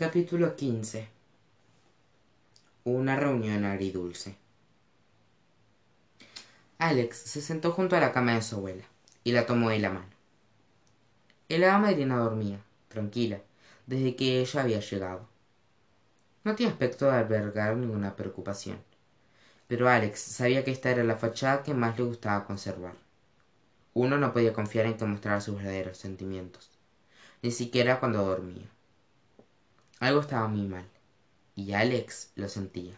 Capítulo 15 Una reunión agridulce Alex se sentó junto a la cama de su abuela y la tomó de la mano. El hada madrina dormía, tranquila, desde que ella había llegado. No tenía aspecto de albergar ninguna preocupación, pero Alex sabía que esta era la fachada que más le gustaba conservar. Uno no podía confiar en que mostrara sus verdaderos sentimientos, ni siquiera cuando dormía. Algo estaba muy mal, y Alex lo sentía.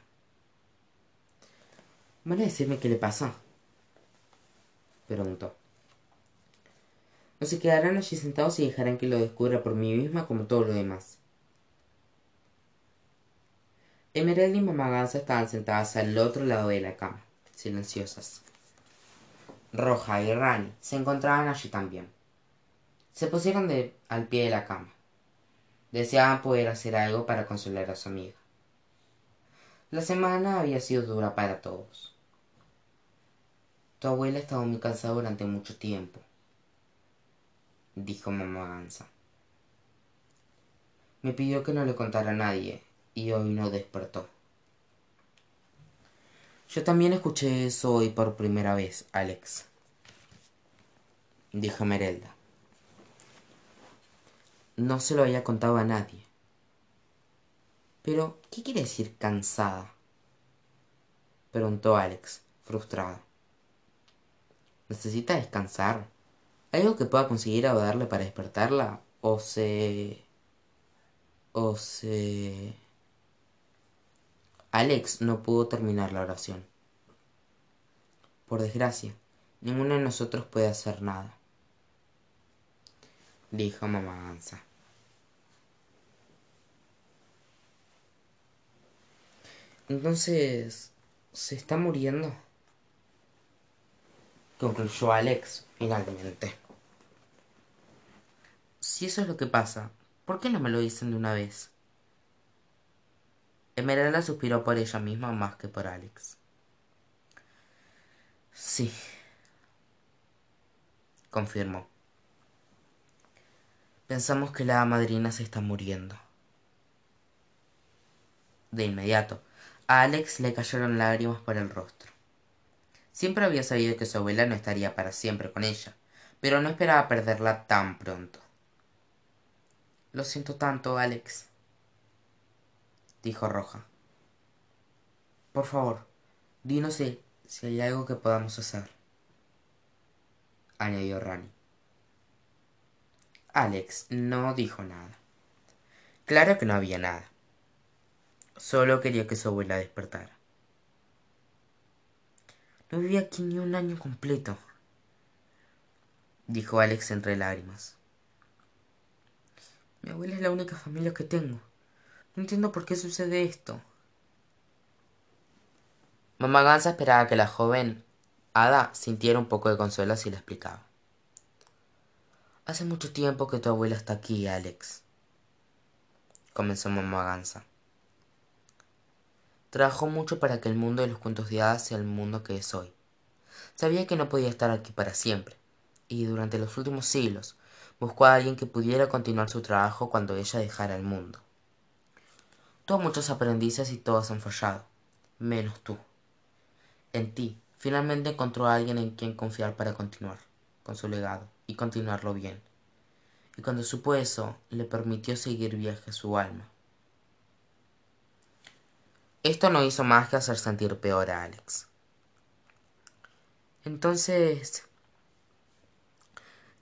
¿Van a decirme qué le pasa? preguntó. No se quedarán allí sentados y dejarán que lo descubra por mí misma como todo lo demás. Emerald y Mamá Gansa estaban sentadas al otro lado de la cama, silenciosas. Roja y Rani se encontraban allí también. Se pusieron de, al pie de la cama. Deseaban poder hacer algo para consolar a su amiga. La semana había sido dura para todos. Tu abuela ha estado muy cansada durante mucho tiempo, dijo mamá Gansa. Me pidió que no le contara a nadie y hoy no despertó. Yo también escuché eso hoy por primera vez, Alex, dijo Merelda. No se lo había contado a nadie. Pero, ¿qué quiere decir cansada? preguntó Alex, frustrado. ¿Necesita descansar? ¿Algo que pueda conseguir darle para despertarla? ¿O se... o se... Alex no pudo terminar la oración. Por desgracia, ninguno de nosotros puede hacer nada, dijo mamá Gansa. Entonces, ¿se está muriendo? Concluyó Alex finalmente. Si eso es lo que pasa, ¿por qué no me lo dicen de una vez? Emeralda suspiró por ella misma más que por Alex. Sí, confirmó. Pensamos que la madrina se está muriendo. De inmediato, a Alex le cayeron lágrimas por el rostro. Siempre había sabido que su abuela no estaría para siempre con ella, pero no esperaba perderla tan pronto. Lo siento tanto, Alex, dijo Roja. Por favor, dinos si, si hay algo que podamos hacer, añadió Rani. Alex no dijo nada. Claro que no había nada. Solo quería que su abuela despertara. No viví aquí ni un año completo, dijo Alex entre lágrimas. Mi abuela es la única familia que tengo. No entiendo por qué sucede esto. Mamá Gansa esperaba que la joven Ada sintiera un poco de consuelo si le explicaba. Hace mucho tiempo que tu abuela está aquí, Alex, comenzó Mamá Gansa. Trabajó mucho para que el mundo de los cuentos de hadas sea el mundo que es hoy. Sabía que no podía estar aquí para siempre, y durante los últimos siglos buscó a alguien que pudiera continuar su trabajo cuando ella dejara el mundo. Tuvo muchos aprendices y todos han fallado, menos tú. En ti, finalmente encontró a alguien en quien confiar para continuar con su legado y continuarlo bien. Y cuando supo eso, le permitió seguir viaje su alma. Esto no hizo más que hacer sentir peor a Alex. Entonces,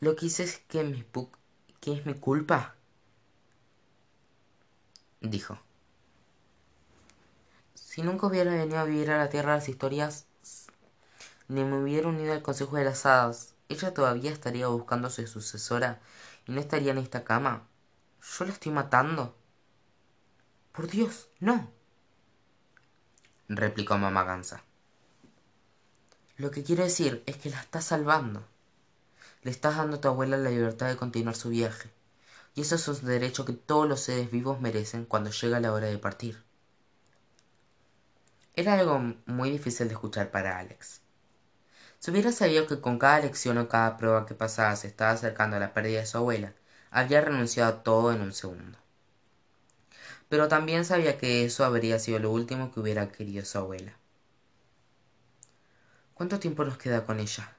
¿lo que hice es que, mi que es mi culpa? Dijo. Si nunca hubiera venido a vivir a la Tierra de las Historias, ni me hubiera unido al Consejo de las Hadas, ella todavía estaría buscando a su sucesora y no estaría en esta cama. ¿Yo la estoy matando? Por Dios, no replicó mamá Gansa. Lo que quiero decir es que la estás salvando. Le estás dando a tu abuela la libertad de continuar su viaje. Y eso es un derecho que todos los seres vivos merecen cuando llega la hora de partir. Era algo muy difícil de escuchar para Alex. Si hubiera sabido que con cada lección o cada prueba que pasaba se estaba acercando a la pérdida de su abuela, habría renunciado a todo en un segundo. pero también sabía que eso habría sido lo último que hubiera querido su abuela. ¿Cuánto tiempo nos queda con ella?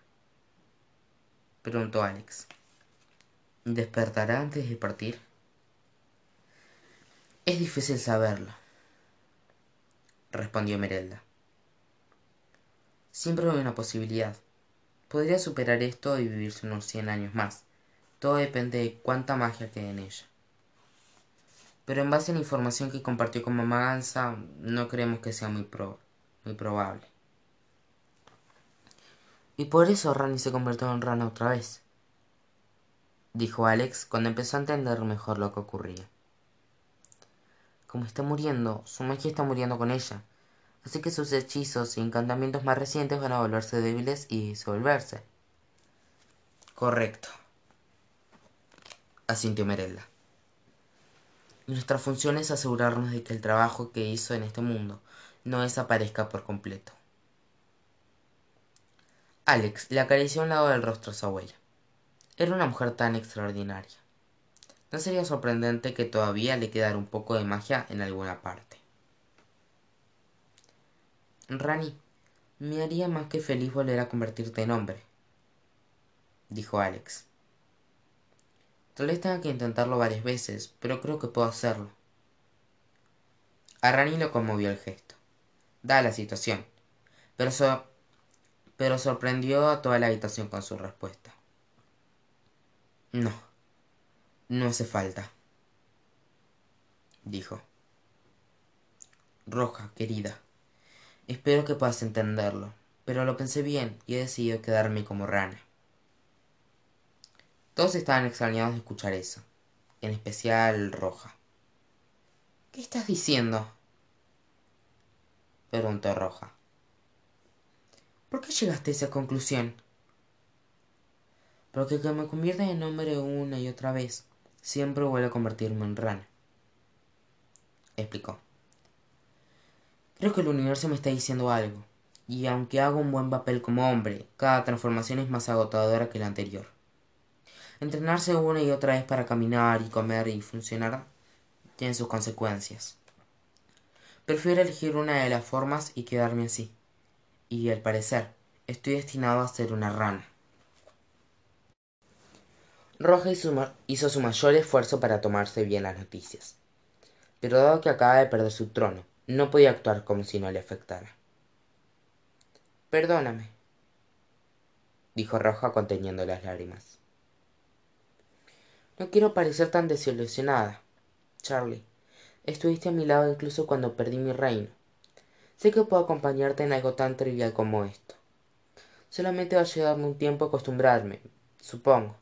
preguntó Alex. ¿Despertará antes de partir? Es difícil saberlo, respondió Merelda. Siempre hay una posibilidad. Podría superar esto y vivirse unos cien años más. Todo depende de cuánta magia quede en ella. Pero en base a la información que compartió con mamá Gansa, no creemos que sea muy, muy probable. Y por eso Rani se convirtió en rana otra vez dijo Alex cuando empezó a entender mejor lo que ocurría. Como está muriendo, su magia está muriendo con ella, así que sus hechizos y encantamientos más recientes van a volverse débiles y disolverse. Correcto, asintió Merelda. Nuestra función es asegurarnos de que el trabajo que hizo en este mundo no desaparezca por completo. Alex le acarició un lado del rostro a su abuela. Era una mujer tan extraordinaria. No sería sorprendente que todavía le quedara un poco de magia en alguna parte. Rani, me haría más que feliz volver a convertirte en hombre, dijo Alex. Tal vez tenga que intentarlo varias veces, pero creo que puedo hacerlo. A Rani lo conmovió el gesto, da la situación, pero sorprendió a toda la habitación con su respuesta. No, no hace falta, dijo. Roja, querida, espero que puedas entenderlo, pero lo pensé bien y he decidido quedarme como rana. Todos estaban extrañados de escuchar eso, en especial Roja. ¿Qué estás diciendo? preguntó Roja. ¿Por qué llegaste a esa conclusión? porque que me convierte en hombre una y otra vez, siempre vuelve a convertirme en rana. Explicó. Creo que el universo me está diciendo algo, y aunque hago un buen papel como hombre, cada transformación es más agotadora que la anterior. Entrenarse una y otra vez para caminar y comer y funcionar tiene sus consecuencias. Prefiero elegir una de las formas y quedarme así. Y al parecer, estoy destinado a ser una rana. Roja hizo su mayor esfuerzo para tomarse bien las noticias. Pero dado que acaba de perder su trono, no podía actuar como si no le afectara. Perdóname, dijo Roja conteniendo las lágrimas. No quiero parecer tan desilusionada, Charlie. Estuviste a mi lado incluso cuando perdí mi reino. Sé que puedo acompañarte en algo tan trivial como esto. Solamente va a llevarme un tiempo acostumbrarme, supongo.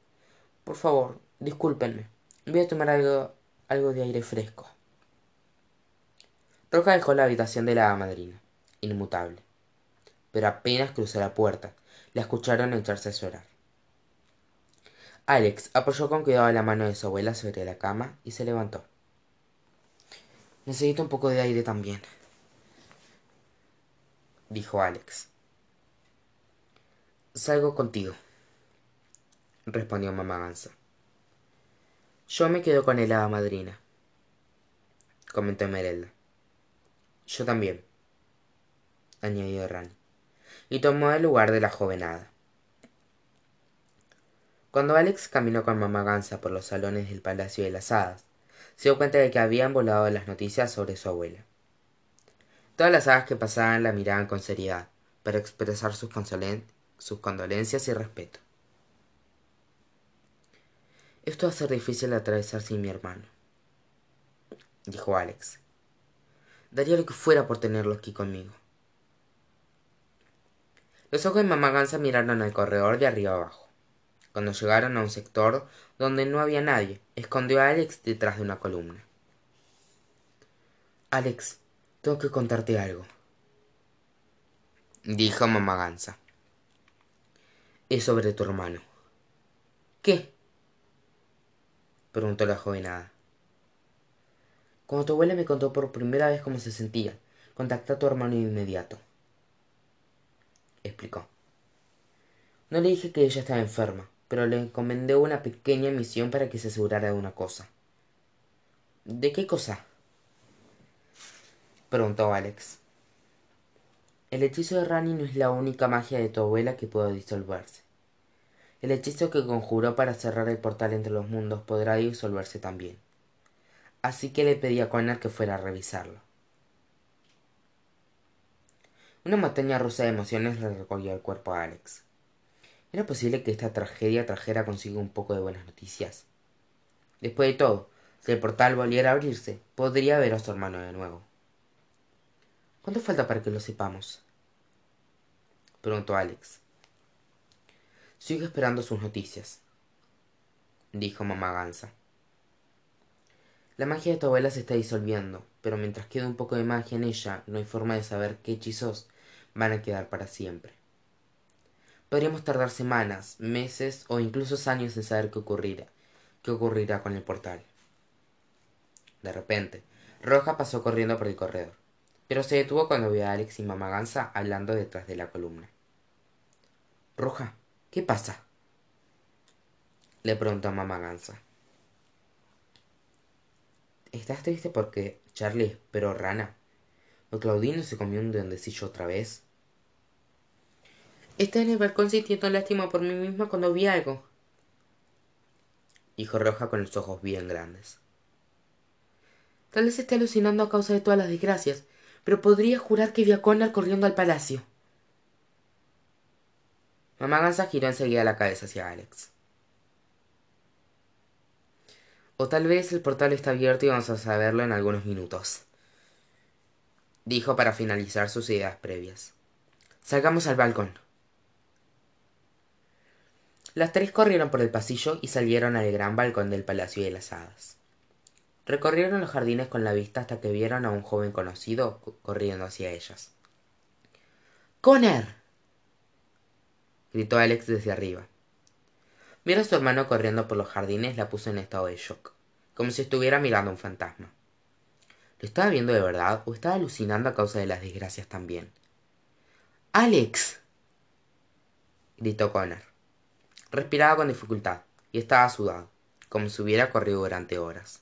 Por favor, discúlpenme. Voy a tomar algo, algo de aire fresco. Roja dejó la habitación de la madrina, inmutable. Pero apenas cruzó la puerta, la escucharon echarse a llorar. Alex apoyó con cuidado la mano de su abuela sobre la cama y se levantó. Necesito un poco de aire también, dijo Alex. Salgo contigo respondió mamá Gansa. Yo me quedo con el hada madrina, comentó Merelda. Yo también, añadió Rani, y tomó el lugar de la joven hada. Cuando Alex caminó con mamá Gansa por los salones del Palacio de las Hadas, se dio cuenta de que habían volado las noticias sobre su abuela. Todas las hadas que pasaban la miraban con seriedad, para expresar sus, sus condolencias y respeto. Esto va a ser difícil atravesar sin mi hermano, dijo Alex. Daría lo que fuera por tenerlo aquí conmigo. Los ojos de mamá Gansa miraron al corredor de arriba abajo. Cuando llegaron a un sector donde no había nadie, escondió a Alex detrás de una columna. Alex, tengo que contarte algo, dijo mamá Gansa. Es sobre tu hermano. ¿Qué? preguntó la jovenada. Cuando tu abuela me contó por primera vez cómo se sentía, contacté a tu hermano de inmediato. Explicó. No le dije que ella estaba enferma, pero le encomendé una pequeña misión para que se asegurara de una cosa. ¿De qué cosa? preguntó alex el hechizo de rani no es la única magia de tu abuela que puede disolverse el hechizo que conjuró para cerrar el portal entre los mundos podrá disolverse también así que le pedí a connor que fuera a revisarlo. Una montaña rusa de emociones le recorrió el cuerpo a alex. Era posible que esta tragedia trajera consigo un poco de buenas noticias. Después de todo si el portal volviera a abrirse podría ver a su hermano de nuevo. Cuánto falta para que lo sepamos preguntó alex. Sigo esperando sus noticias dijo mamá gansa la magia de tu abuela se está disolviendo pero mientras quede un poco de magia en ella no hay forma de saber qué hechizos van a quedar para siempre. Podríamos tardar semanas meses o incluso años en saber qué ocurrirá qué ocurrirá con el portal. De repente roja pasó corriendo por el corredor pero se detuvo cuando vio a alex y mamá gansa hablando detrás de la columna. Roja qué pasa le preguntó mamá gansa estás triste porque charlie esperó rana o claudino se comió un duendecillo otra vez Está en el balcón sintiendo lástima por mí misma cuando vi algo. Dijo roja con los ojos bien grandes. Tal vez esté alucinando a causa de todas las desgracias pero podría jurar que vi a connor corriendo al palacio. Mamá gansa giró enseguida la cabeza hacia alex o tal vez el portal está abierto y vamos a saberlo en algunos minutos. Dijo para finalizar sus ideas previas. Salgamos al balcón. Las tres corrieron por el pasillo y salieron al gran balcón del palacio de las hadas. Recorrieron los jardines con la vista hasta que vieron a un joven conocido corriendo hacia ellas. Conner gritó alex desde arriba Mira a su hermano corriendo por los jardines la puso en estado de shock como si estuviera mirando a un fantasma. Lo estaba viendo de verdad o estaba alucinando a causa de las desgracias también alex gritó connor. Respiraba con dificultad y estaba sudado como si hubiera corrido durante horas.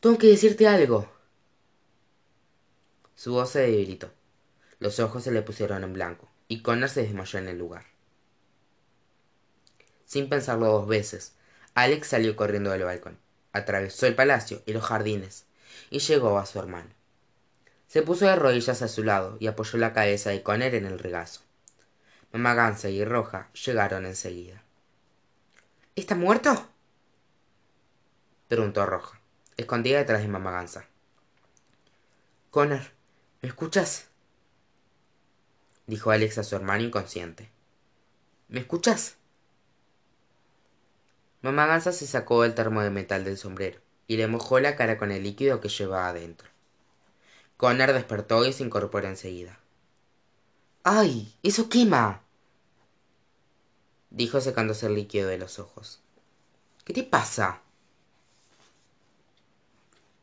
Tengo que decirte algo. Su voz se debilitó. Los ojos se le pusieron en blanco y connor se desmayó en el lugar sin pensarlo dos veces. Alex salió corriendo del balcón atravesó el palacio y los jardines y llegó a su hermano. Se puso de rodillas a su lado y apoyó la cabeza de connor en el regazo. Mamá gansa y roja llegaron enseguida. Está muerto preguntó roja escondida detrás de mamá gansa connor me escuchas dijo alex a su hermano inconsciente. Me escuchas mamá gansa se sacó el termo de metal del sombrero y le mojó la cara con el líquido que llevaba dentro connor despertó y se incorporó enseguida. Ay eso quema dijo secándose el líquido de los ojos. Qué te pasa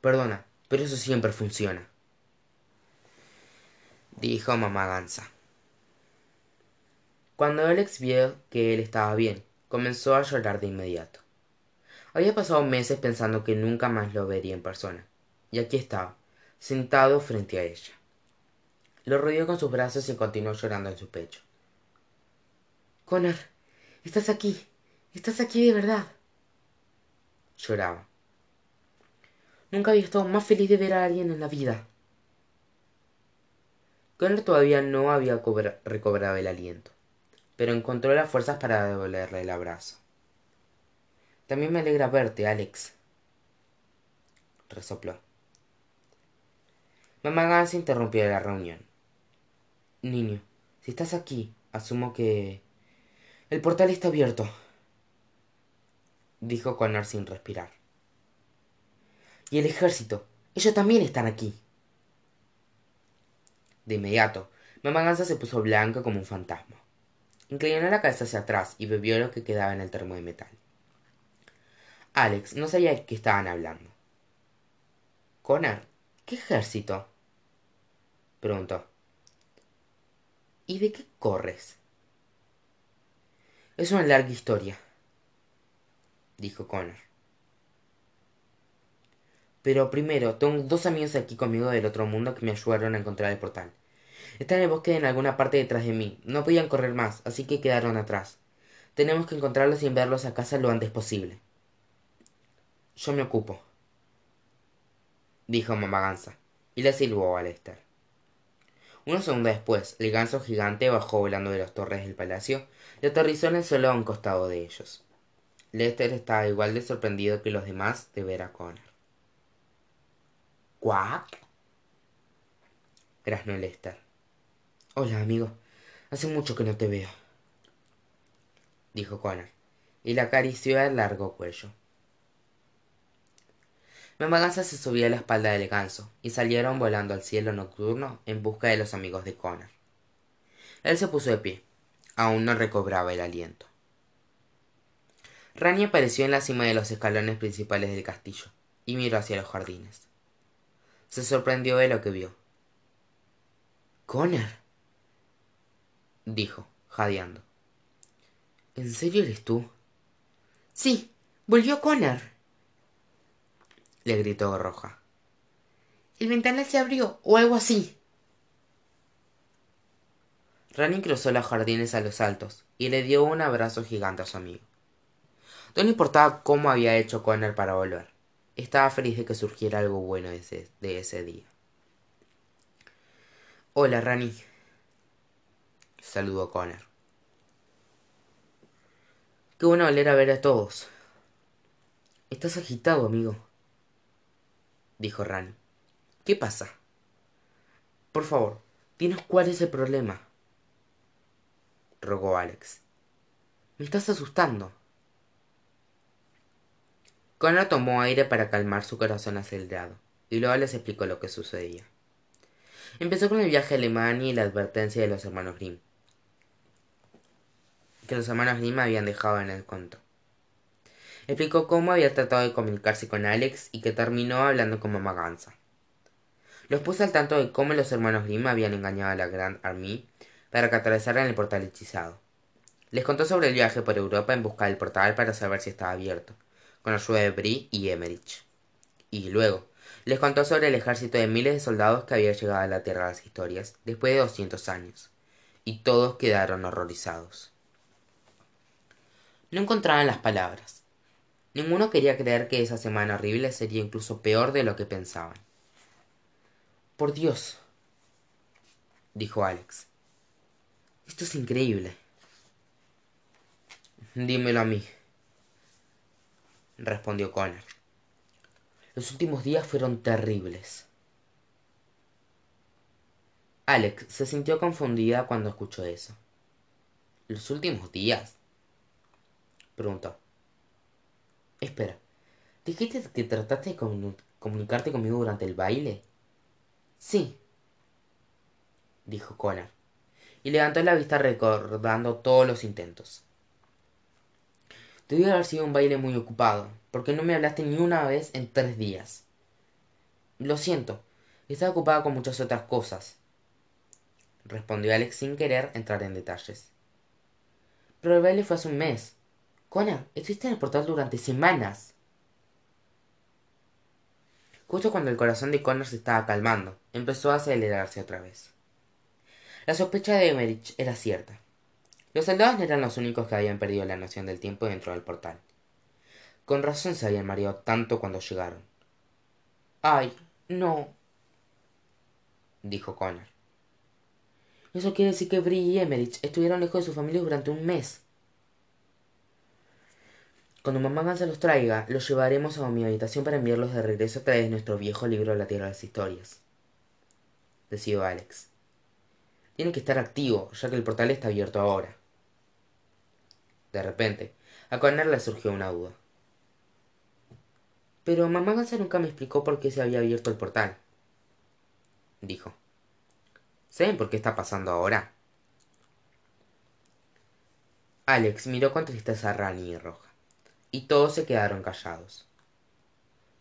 perdona pero eso siempre funciona dijo mamá gansa cuando alex vio que él estaba bien comenzó a llorar de inmediato. Había pasado meses pensando que nunca más lo vería en persona y aquí estaba sentado frente a ella. Lo rodeó con sus brazos y continuó llorando en su pecho. Connor estás aquí estás aquí de verdad. Lloraba. Nunca había estado más feliz de ver a alguien en la vida. Connor todavía no había recobrado el aliento pero encontró las fuerzas para devolverle el abrazo. También me alegra verte alex resopló. Mamá Gansa interrumpió la reunión. Niño si estás aquí asumo que el portal está abierto dijo connor sin respirar. Y el ejército ellos también están aquí. De inmediato mamá gansa se puso blanca como un fantasma inclinó la cabeza hacia atrás y bebió lo que quedaba en el termo de metal. Alex no sabía de qué estaban hablando. Connor qué ejército preguntó. Y de qué corres es una larga historia dijo connor Pero primero, tengo dos amigos aquí conmigo del otro mundo que me ayudaron a encontrar el portal. Están en el bosque en alguna parte detrás de mí. No podían correr más, así que quedaron atrás. Tenemos que encontrarlos y enviarlos a casa lo antes posible. Yo me ocupo, dijo mamá gansa, y le silbó a Lester. Unos segundos después, el ganso gigante bajó volando de las torres del palacio y aterrizó en el suelo a un costado de ellos. Lester estaba igual de sorprendido que los demás de ver a Connor. ¿Cuac? graznó Lester. Hola, amigo. Hace mucho que no te veo, dijo Connor, y le acarició el largo cuello. Gansa se subió a la espalda del ganso y salieron volando al cielo nocturno en busca de los amigos de Connor. Él se puso de pie. Aún no recobraba el aliento. Rani apareció en la cima de los escalones principales del castillo y miró hacia los jardines. Se sorprendió de lo que vio. Connor, dijo, jadeando. ¿En serio eres tú? Sí, volvió Connor le gritó Roja. El ventanal se abrió, o algo así. Rani cruzó los jardines a los altos y le dio un abrazo gigante a su amigo. No le importaba cómo había hecho Connor para volver. Estaba feliz de que surgiera algo bueno de ese, de ese día. Hola, Rani. Saludó Connor. Qué bueno volver a ver a todos. Estás agitado, amigo dijo Rani. ¿Qué pasa? Por favor, dinos cuál es el problema. rogó Alex. Me estás asustando. Connor tomó aire para calmar su corazón acelerado, y luego les explicó lo que sucedía. Empezó con el viaje a Alemania y la advertencia de los hermanos Grimm, que los hermanos Grimm habían dejado en el conto. Explicó cómo había tratado de comunicarse con Alex y que terminó hablando con mamá Gansa. Los puso al tanto de cómo los hermanos Grimm habían engañado a la Gran Army para que atravesaran el portal hechizado. Les contó sobre el viaje por Europa en busca del portal para saber si estaba abierto, con ayuda de Brie y Emmerich. Y luego, les contó sobre el ejército de miles de soldados que había llegado a la Tierra de las Historias después de doscientos años, y todos quedaron horrorizados. No encontraban las palabras. Ninguno quería creer que esa semana horrible sería incluso peor de lo que pensaban. Por Dios, dijo Alex. Esto es increíble. Dímelo a mí, respondió Connor. Los últimos días fueron terribles. Alex se sintió confundida cuando escuchó eso. ¿Los últimos días? Preguntó. Espera, ¿dijiste que trataste de comunicarte conmigo durante el baile? Sí, dijo Connor, y levantó la vista recordando todos los intentos. Debió haber sido un baile muy ocupado, porque no me hablaste ni una vez en tres días. Lo siento, estaba ocupada con muchas otras cosas, respondió Alex sin querer entrar en detalles. Pero el baile fue hace un mes. Connor, estuviste en el portal durante semanas. Justo cuando el corazón de Connor se estaba calmando, empezó a acelerarse otra vez. La sospecha de Emerich era cierta. Los soldados no eran los únicos que habían perdido la noción del tiempo dentro del portal. Con razón se habían mareado tanto cuando llegaron. Ay, no, dijo Connor. Eso quiere decir que Brie y Emerich estuvieron lejos de su familia durante un mes. Cuando mamá se los traiga, los llevaremos a mi habitación para enviarlos de regreso a través de nuestro viejo libro de la Tierra de las Historias. Decidió Alex. Tiene que estar activo, ya que el portal está abierto ahora. De repente, a Connor le surgió una duda. Pero mamá Gansa nunca me explicó por qué se había abierto el portal. Dijo. ¿Saben por qué está pasando ahora? Alex miró con tristeza a Rani y Roja y todos se quedaron callados.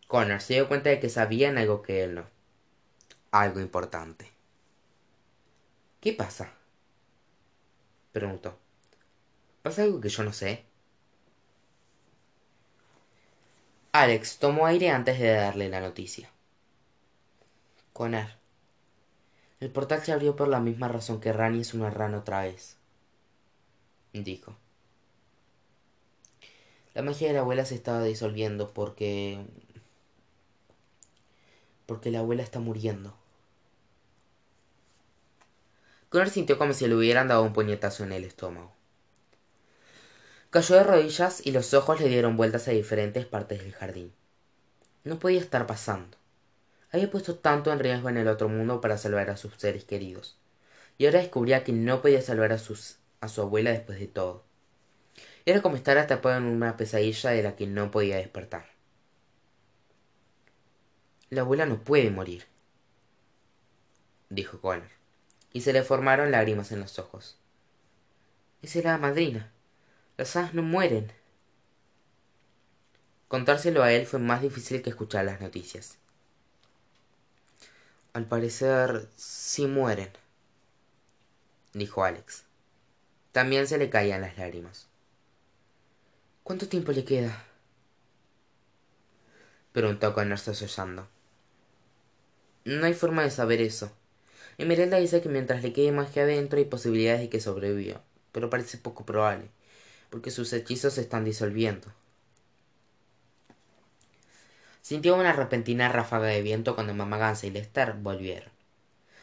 Connor se dio cuenta de que sabían algo que él no. Algo importante. ¿Qué pasa? preguntó. ¿Pasa algo que yo no sé? Alex tomó aire antes de darle la noticia. Connor. El portal se abrió por la misma razón que Rani es una rana otra vez. Dijo. La magia de la abuela se estaba disolviendo porque... Porque la abuela está muriendo. Connor sintió como si le hubieran dado un puñetazo en el estómago. Cayó de rodillas y los ojos le dieron vueltas a diferentes partes del jardín. No podía estar pasando. Había puesto tanto en riesgo en el otro mundo para salvar a sus seres queridos. Y ahora descubría que no podía salvar a, sus, a su abuela después de todo. Era como estar atrapado en una pesadilla de la que no podía despertar. La abuela no puede morir, dijo Connor, y se le formaron lágrimas en los ojos. Es la madrina. Las hadas no mueren. Contárselo a él fue más difícil que escuchar las noticias. Al parecer, sí mueren, dijo Alex. También se le caían las lágrimas. ¿Cuánto tiempo le queda? Preguntó Connor sollozando. No hay forma de saber eso. Emeralda dice que mientras le quede magia adentro hay posibilidades de que sobreviva, pero parece poco probable porque sus hechizos se están disolviendo. Sintió una repentina ráfaga de viento cuando Mamá Gansa y Lester volvieron.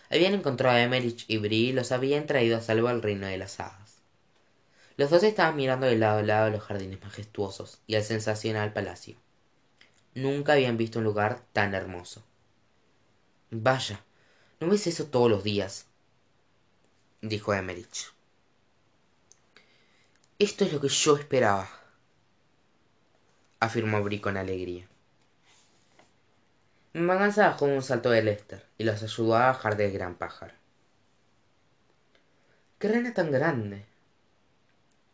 Habían encontrado a Emerich y Bri y los habían traído a salvo al reino de las hadas. Los dos estaban mirando de lado a lado los jardines majestuosos y el sensacional palacio. Nunca habían visto un lugar tan hermoso. Vaya, ¿no ves eso todos los días? dijo Emerich. Esto es lo que yo esperaba, afirmó Bri con alegría. Maganza bajó un salto de Lester y los ayudó a bajar del gran pájaro. ¡Qué rana tan grande!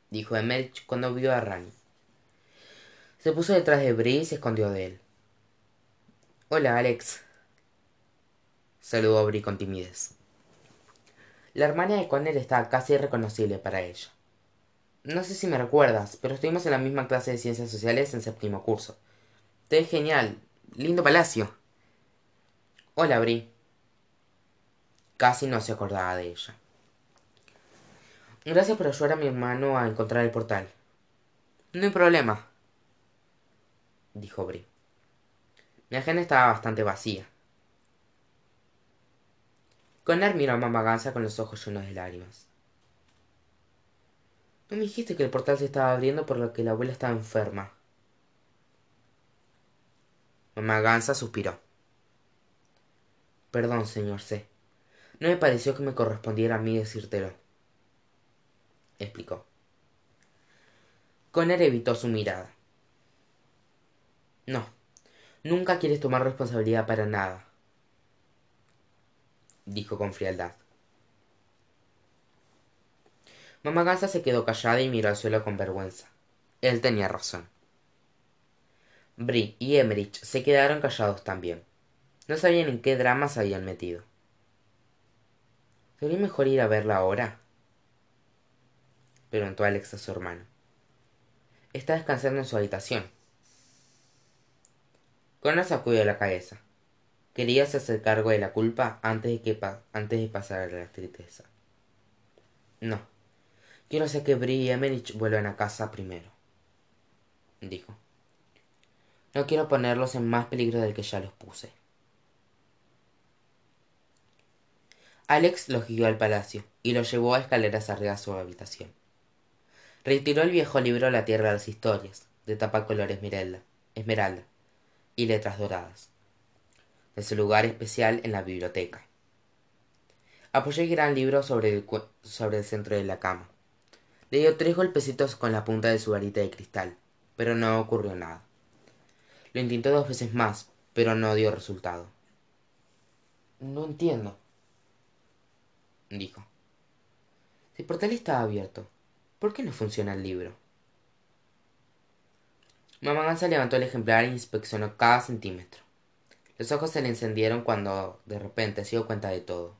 Dijo Emerich cuando vio a Rani. Se puso detrás de Bri y se escondió de él. Hola, Alex. Saludó Bri con timidez. La hermana de Connor estaba casi irreconocible para ella. No sé si me recuerdas, pero estuvimos en la misma clase de ciencias sociales en séptimo curso. Te es genial. Lindo palacio. Hola, Bri. Casi no se acordaba de ella. Gracias por ayudar a mi hermano a encontrar el portal. No hay problema, dijo Bri. Mi agenda estaba bastante vacía. Connor miró a Mamá Gansa con los ojos llenos de lágrimas. No me dijiste que el portal se estaba abriendo por lo que la abuela estaba enferma. Mamá Gansa suspiró. Perdón, señor C. No me pareció que me correspondiera a mí decírtelo. Explicó. Conner evitó su mirada. No, nunca quieres tomar responsabilidad para nada, dijo con frialdad. Mamá Gansa se quedó callada y miró al suelo con vergüenza. Él tenía razón. Bri y Emmerich se quedaron callados también. No sabían en qué drama se habían metido. ¿Sería mejor ir a verla ahora? Preguntó Alex a su hermano. Está descansando en su habitación. Connor sacudió la cabeza. Quería hacerse cargo de la culpa antes de, que antes de pasar a la tristeza. No, Quiero hacer que Bri y Emerich vuelvan a casa primero, dijo. No quiero ponerlos en más peligro del que ya los puse. Alex los guió al palacio y los llevó a escaleras arriba a su habitación. Retiró el viejo libro La Tierra de las Historias, de tapa color esmeralda, esmeralda y letras doradas, de su lugar especial en la biblioteca. Apoyó el gran libro sobre sobre el centro de la cama le dio tres golpecitos con la punta de su varita de cristal, pero no ocurrió nada. Lo intentó dos veces más, pero no dio resultado. No entiendo, dijo. Si el portal estaba abierto, ¿por qué no funciona el libro? Mamá Gansa levantó el ejemplar e inspeccionó cada centímetro. Los ojos se le encendieron cuando de repente se dio cuenta de todo.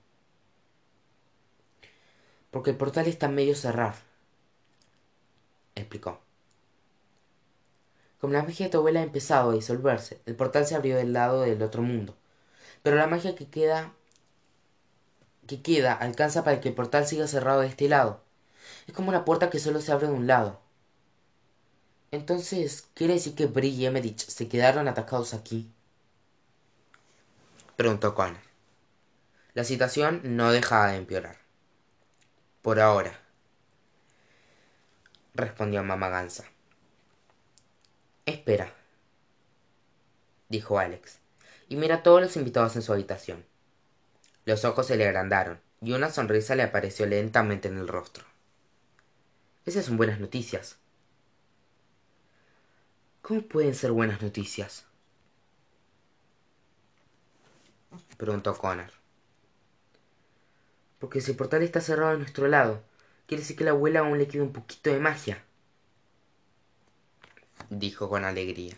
Porque el portal está medio cerrado explicó. como la magia de tu abuela ha empezado a disolverse el portal se abrió del lado del otro mundo pero la magia que queda que queda alcanza para que el portal siga cerrado de este lado es como una puerta que solo se abre de un lado. Entonces quiere decir que Bree y Emmerich se quedaron atacados aquí preguntó Connor la situación no dejaba de empeorar. Por ahora respondió mamá gansa espera dijo alex y mira a todos los invitados en su habitación. Los ojos se le agrandaron y una sonrisa le apareció lentamente en el rostro esas son buenas noticias. Cómo pueden ser buenas noticias preguntó Connor. Porque si el portal está cerrado a nuestro lado quiere decir que a la abuela aún le queda un poquito de magia dijo con alegría